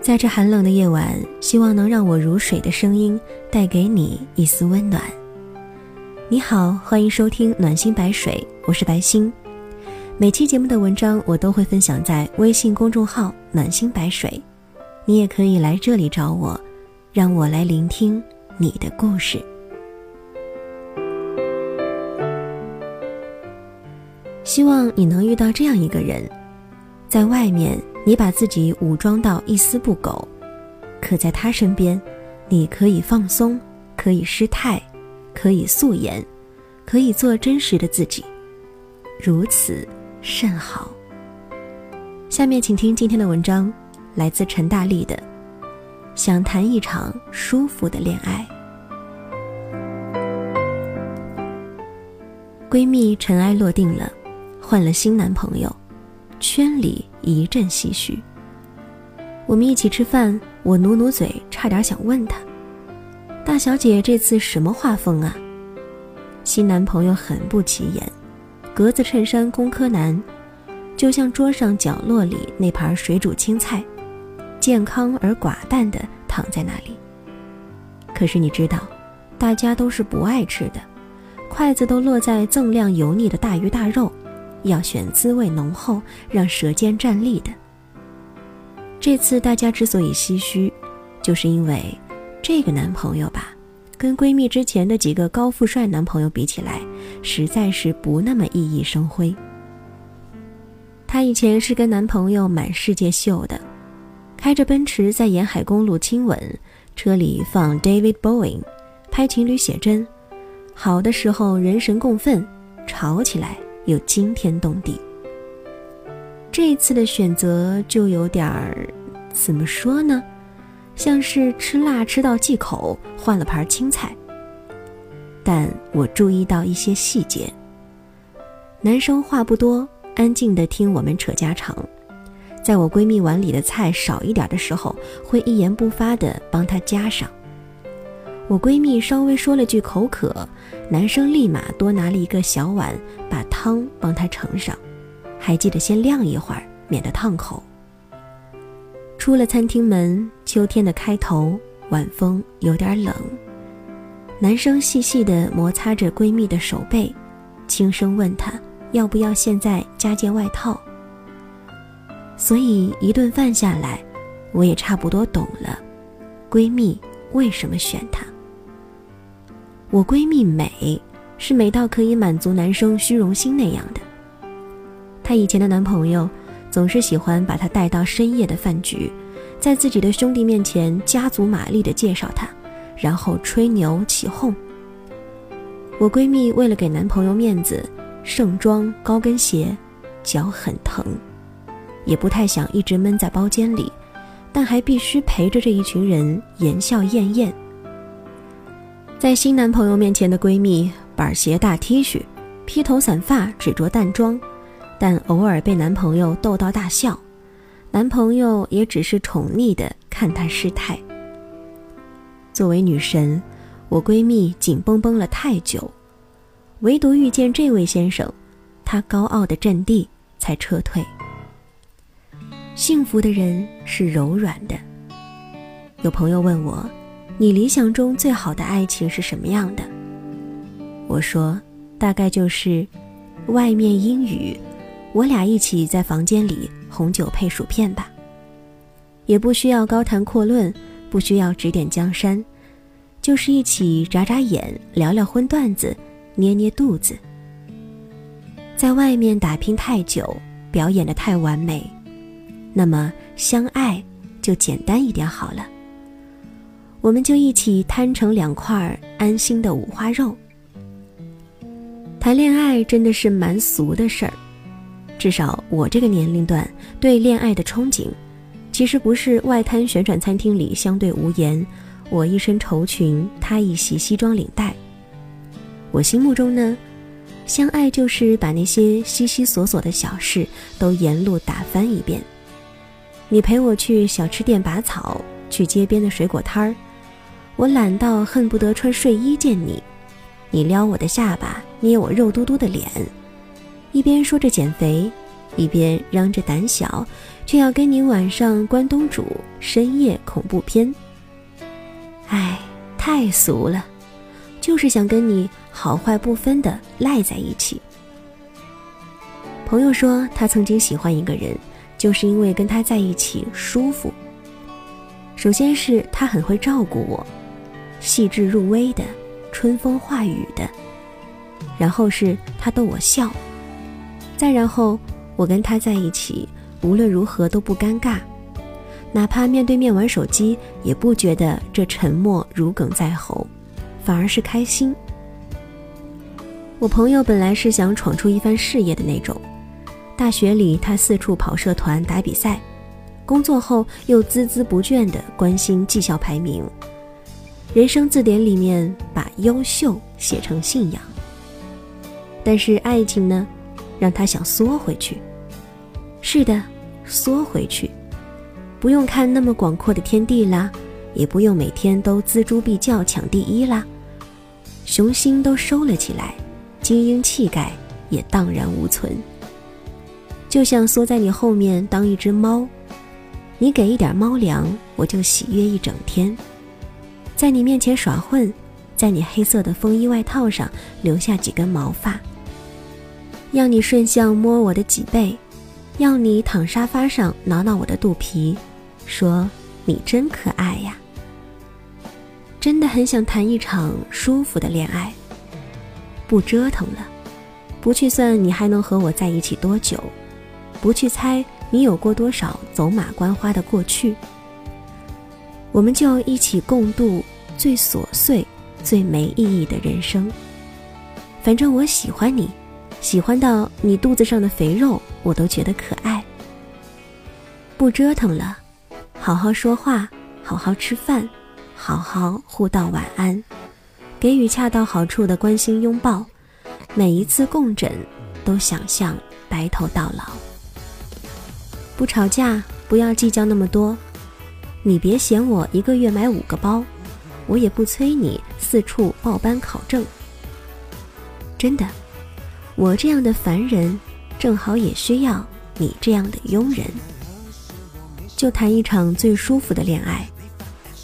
在这寒冷的夜晚，希望能让我如水的声音带给你一丝温暖。你好，欢迎收听暖心白水，我是白心。每期节目的文章我都会分享在微信公众号“暖心白水”，你也可以来这里找我，让我来聆听你的故事。希望你能遇到这样一个人，在外面。你把自己武装到一丝不苟，可在他身边，你可以放松，可以失态，可以素颜，可以做真实的自己，如此甚好。下面请听今天的文章，来自陈大力的《想谈一场舒服的恋爱》。闺蜜尘埃落定了，换了新男朋友。圈里一阵唏嘘。我们一起吃饭，我努努嘴，差点想问他：“大小姐这次什么画风啊？”新男朋友很不起眼，格子衬衫工科男，就像桌上角落里那盘水煮青菜，健康而寡淡的躺在那里。可是你知道，大家都是不爱吃的，筷子都落在锃亮油腻的大鱼大肉。要选滋味浓厚、让舌尖站立的。这次大家之所以唏嘘，就是因为这个男朋友吧，跟闺蜜之前的几个高富帅男朋友比起来，实在是不那么熠熠生辉。她以前是跟男朋友满世界秀的，开着奔驰在沿海公路亲吻，车里放 David Bowie，拍情侣写真，好的时候人神共愤，吵起来。又惊天动地。这一次的选择就有点儿，怎么说呢？像是吃辣吃到忌口，换了盘青菜。但我注意到一些细节。男生话不多，安静的听我们扯家常。在我闺蜜碗里的菜少一点的时候，会一言不发的帮她加上。我闺蜜稍微说了句口渴，男生立马多拿了一个小碗，把汤帮她盛上，还记得先晾一会儿，免得烫口。出了餐厅门，秋天的开头，晚风有点冷。男生细细地摩擦着闺蜜的手背，轻声问她要不要现在加件外套。所以一顿饭下来，我也差不多懂了，闺蜜为什么选他。我闺蜜美，是美到可以满足男生虚荣心那样的。她以前的男朋友总是喜欢把她带到深夜的饭局，在自己的兄弟面前加足马力的介绍她，然后吹牛起哄。我闺蜜为了给男朋友面子，盛装高跟鞋，脚很疼，也不太想一直闷在包间里，但还必须陪着这一群人言笑晏晏。在新男朋友面前的闺蜜，板鞋大 T 恤，披头散发，只着淡妆，但偶尔被男朋友逗到大笑，男朋友也只是宠溺的看她失态。作为女神，我闺蜜紧绷绷了太久，唯独遇见这位先生，她高傲的阵地才撤退。幸福的人是柔软的。有朋友问我。你理想中最好的爱情是什么样的？我说，大概就是，外面阴雨，我俩一起在房间里红酒配薯片吧。也不需要高谈阔论，不需要指点江山，就是一起眨眨眼，聊聊荤段子，捏捏肚子。在外面打拼太久，表演的太完美，那么相爱就简单一点好了。我们就一起摊成两块安心的五花肉。谈恋爱真的是蛮俗的事儿，至少我这个年龄段对恋爱的憧憬，其实不是外滩旋转餐厅里相对无言，我一身绸裙，他一袭西装领带。我心目中呢，相爱就是把那些稀稀索索的小事都沿路打翻一遍。你陪我去小吃店拔草，去街边的水果摊儿。我懒到恨不得穿睡衣见你，你撩我的下巴，捏我肉嘟嘟的脸，一边说着减肥，一边嚷着胆小，却要跟你晚上关东煮、深夜恐怖片。唉，太俗了，就是想跟你好坏不分的赖在一起。朋友说，他曾经喜欢一个人，就是因为跟他在一起舒服。首先是他很会照顾我，细致入微的，春风化雨的。然后是他逗我笑，再然后我跟他在一起，无论如何都不尴尬，哪怕面对面玩手机，也不觉得这沉默如鲠在喉，反而是开心。我朋友本来是想闯出一番事业的那种，大学里他四处跑社团打比赛，工作后又孜孜不倦地关心绩效排名，人生字典里面把优秀写成信仰。但是爱情呢，让他想缩回去。是的，缩回去，不用看那么广阔的天地啦，也不用每天都锱铢必较抢第一啦，雄心都收了起来，精英气概也荡然无存。就像缩在你后面当一只猫，你给一点猫粮，我就喜悦一整天，在你面前耍混，在你黑色的风衣外套上留下几根毛发。要你顺向摸我的脊背，要你躺沙发上挠挠我的肚皮，说你真可爱呀。真的很想谈一场舒服的恋爱，不折腾了，不去算你还能和我在一起多久，不去猜你有过多少走马观花的过去，我们就一起共度最琐碎、最没意义的人生。反正我喜欢你。喜欢到你肚子上的肥肉，我都觉得可爱。不折腾了，好好说话，好好吃饭，好好互道晚安，给予恰到好处的关心拥抱。每一次共枕，都想象白头到老。不吵架，不要计较那么多。你别嫌我一个月买五个包，我也不催你四处报班考证。真的。我这样的凡人，正好也需要你这样的庸人。就谈一场最舒服的恋爱，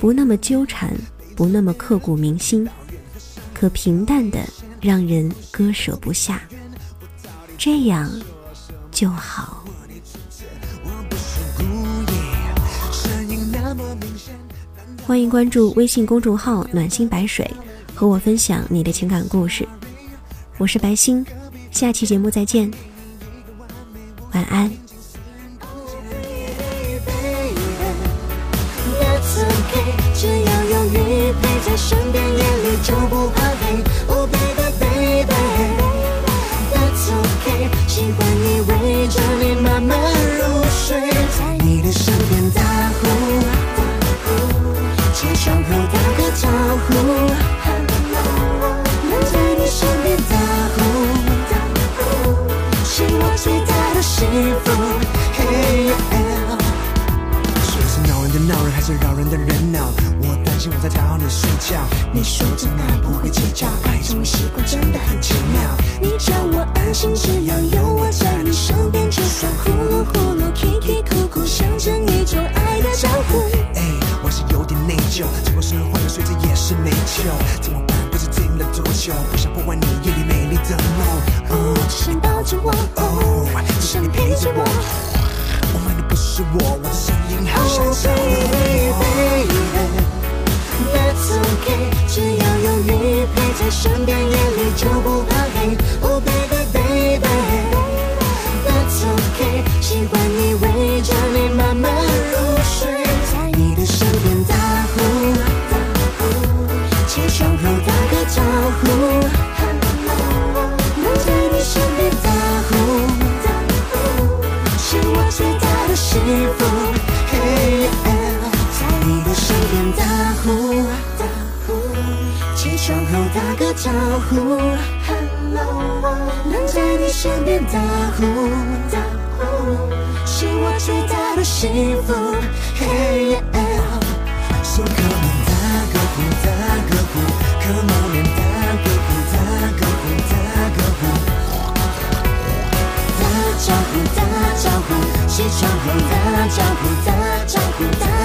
不那么纠缠，不那么刻骨铭心，可平淡的让人割舍不下，这样就好。欢迎关注微信公众号“暖心白水”，和我分享你的情感故事。我是白星。下期节目再见，晚安。我担心我在打扰你睡觉。你说真爱不会计较，爱这种习惯真的很奇妙。你叫我安心，只要有我在你身边，就算呼噜呼噜、啼啼哭哭，象征一种爱的招呼。哎，我是有点内疚，结果是换了睡着也是没救，怎么办？不知停了多久，不想破坏你夜里美丽的梦。只想抱着我。只是你陪着我的声音好像在身边，夜里就不怕黑。Oh baby baby That's okay，喜欢你围着你慢慢入睡，在你的身边打呼，起床后打个招呼。能在你身边打呼，是我最大的。幸福，后打个招呼，能在你身边打呼，打呼是我最大的幸福。So come on，打个呼，打个呼，Come on，打个呼，打个呼，打个呼，打。招呼，打招呼，起床后打招呼，打招呼，打招呼